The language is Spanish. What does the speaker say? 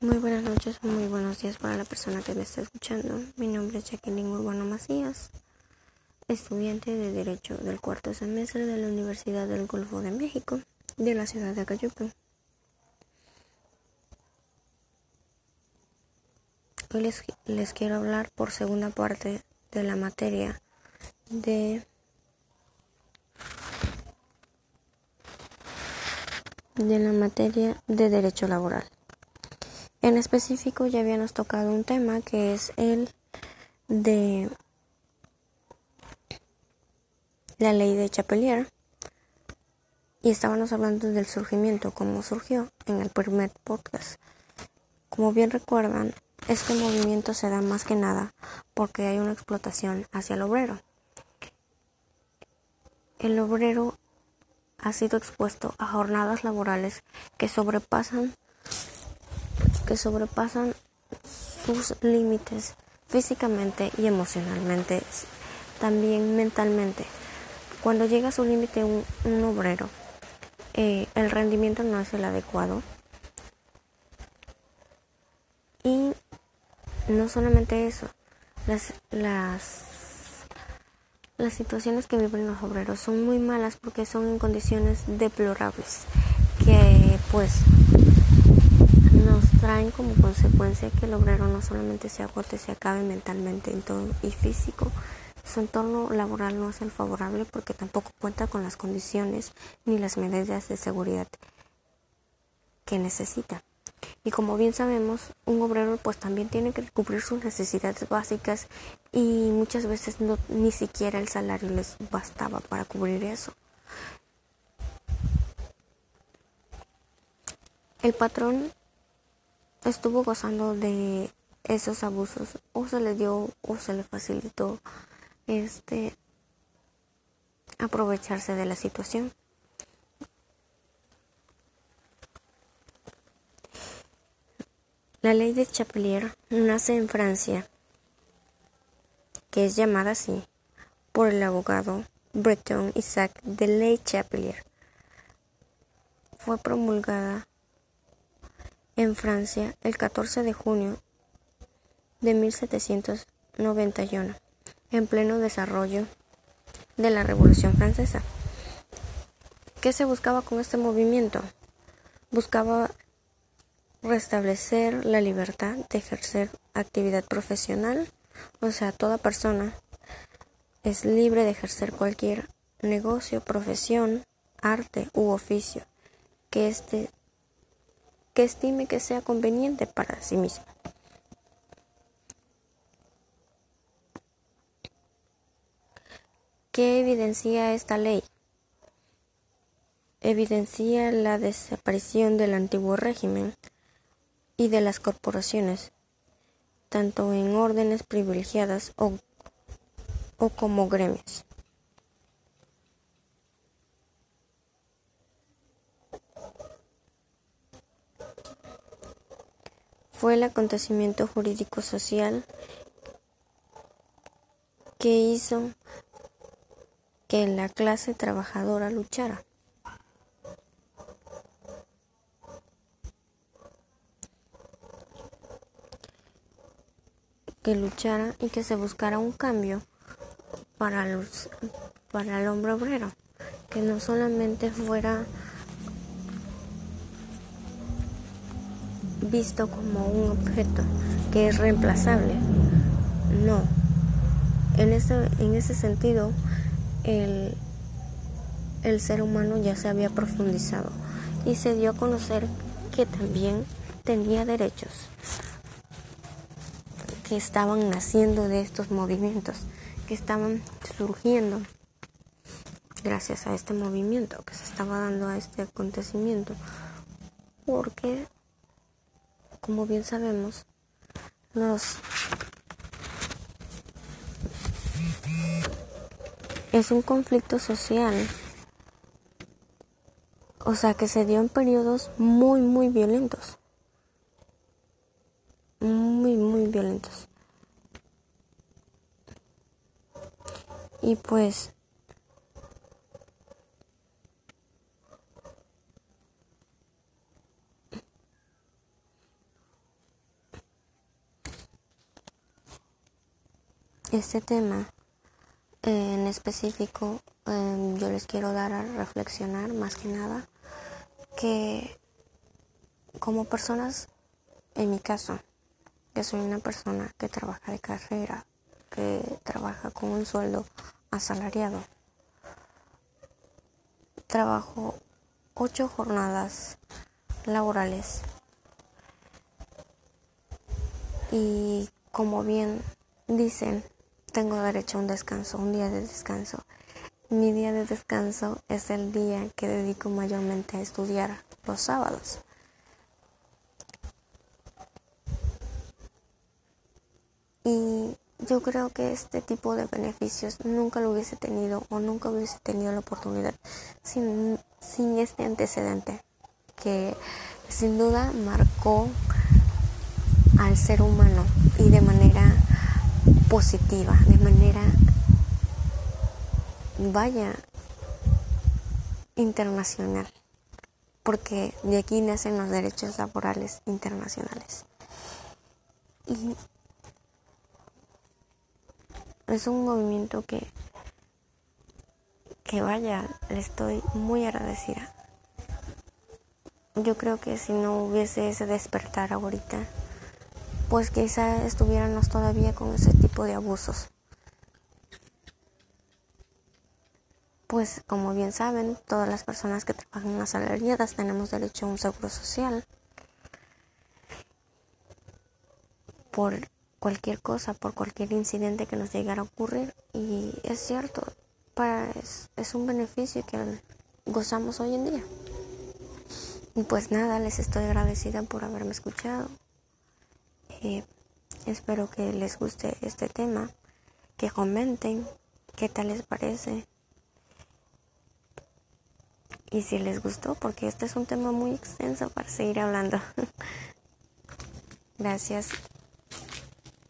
Muy buenas noches muy buenos días para la persona que me está escuchando. Mi nombre es Jacqueline Urbano Macías, estudiante de Derecho del cuarto semestre de la Universidad del Golfo de México, de la ciudad de Acayucan. Hoy les, les quiero hablar por segunda parte de la materia de de la materia de derecho laboral. En específico ya habíamos tocado un tema que es el de la ley de Chapelier y estábamos hablando del surgimiento, cómo surgió en el primer podcast. Como bien recuerdan, este movimiento se da más que nada porque hay una explotación hacia el obrero. El obrero ha sido expuesto a jornadas laborales que sobrepasan que sobrepasan sus límites físicamente y emocionalmente, también mentalmente. Cuando llega a su límite un, obrero, eh, el rendimiento no es el adecuado. Y no solamente eso, las, las, las situaciones que viven los obreros son muy malas porque son en condiciones deplorables, que pues nos traen como consecuencia que el obrero no solamente se agote, se acabe mentalmente y físico. Su entorno laboral no es el favorable porque tampoco cuenta con las condiciones ni las medidas de seguridad que necesita. Y como bien sabemos, un obrero pues también tiene que cubrir sus necesidades básicas y muchas veces no, ni siquiera el salario les bastaba para cubrir eso. El patrón estuvo gozando de esos abusos o se le dio o se le facilitó este aprovecharse de la situación. La ley de Chapelier nace en Francia, que es llamada así por el abogado Breton Isaac de Ley Chapelier. Fue promulgada en Francia el 14 de junio de 1791, en pleno desarrollo de la Revolución Francesa. ¿Qué se buscaba con este movimiento? Buscaba restablecer la libertad de ejercer actividad profesional, o sea, toda persona es libre de ejercer cualquier negocio, profesión, arte u oficio que éste que estime que sea conveniente para sí mismo. ¿Qué evidencia esta ley? Evidencia la desaparición del antiguo régimen y de las corporaciones, tanto en órdenes privilegiadas o, como gremios. Fue el acontecimiento jurídico social que hizo que la clase trabajadora luchara. que luchara y que se buscara un cambio para, para el hombre obrero, que no solamente fuera visto como un objeto que es reemplazable. No. En ese, en ese sentido, el, el ser humano ya se había profundizado y se dio a conocer que también tenía derechos que estaban naciendo de estos movimientos, que estaban surgiendo gracias a este movimiento que se estaba dando a este acontecimiento, porque como bien sabemos, los es un conflicto social. O sea, que se dio en periodos muy, muy violentos. Muy, muy violentos. Y pues este tema en específico em, yo les quiero dar a reflexionar más que nada que como personas, en mi caso, que soy una persona que trabaja de carrera, que trabaja con un sueldo asalariado, trabajo ocho jornadas laborales. Y como bien dicen, tengo derecho a un descanso, un día de descanso. Mi día de descanso es el día que dedico mayormente a estudiar los sábados. Y yo creo que este tipo de beneficios nunca lo hubiese tenido o nunca hubiese tenido la oportunidad sin, sin este antecedente que sin duda marcó al ser humano y de manera positiva, de manera, vaya, internacional, porque de aquí nacen los derechos laborales internacionales. Y es un movimiento que, que vaya, le estoy muy agradecida. Yo creo que si no hubiese ese despertar ahorita, pues quizá estuviéramos todavía con ese tipo de abusos. Pues como bien saben, todas las personas que trabajan asalariadas tenemos derecho a un seguro social. Por cualquier cosa, por cualquier incidente que nos llegara a ocurrir. Y es cierto, para, es un beneficio que gozamos hoy en día. Y pues nada, les estoy agradecida por haberme escuchado. Espero que les guste este tema, que comenten qué tal les parece. Y si les gustó, porque este es un tema muy extenso para seguir hablando. Gracias.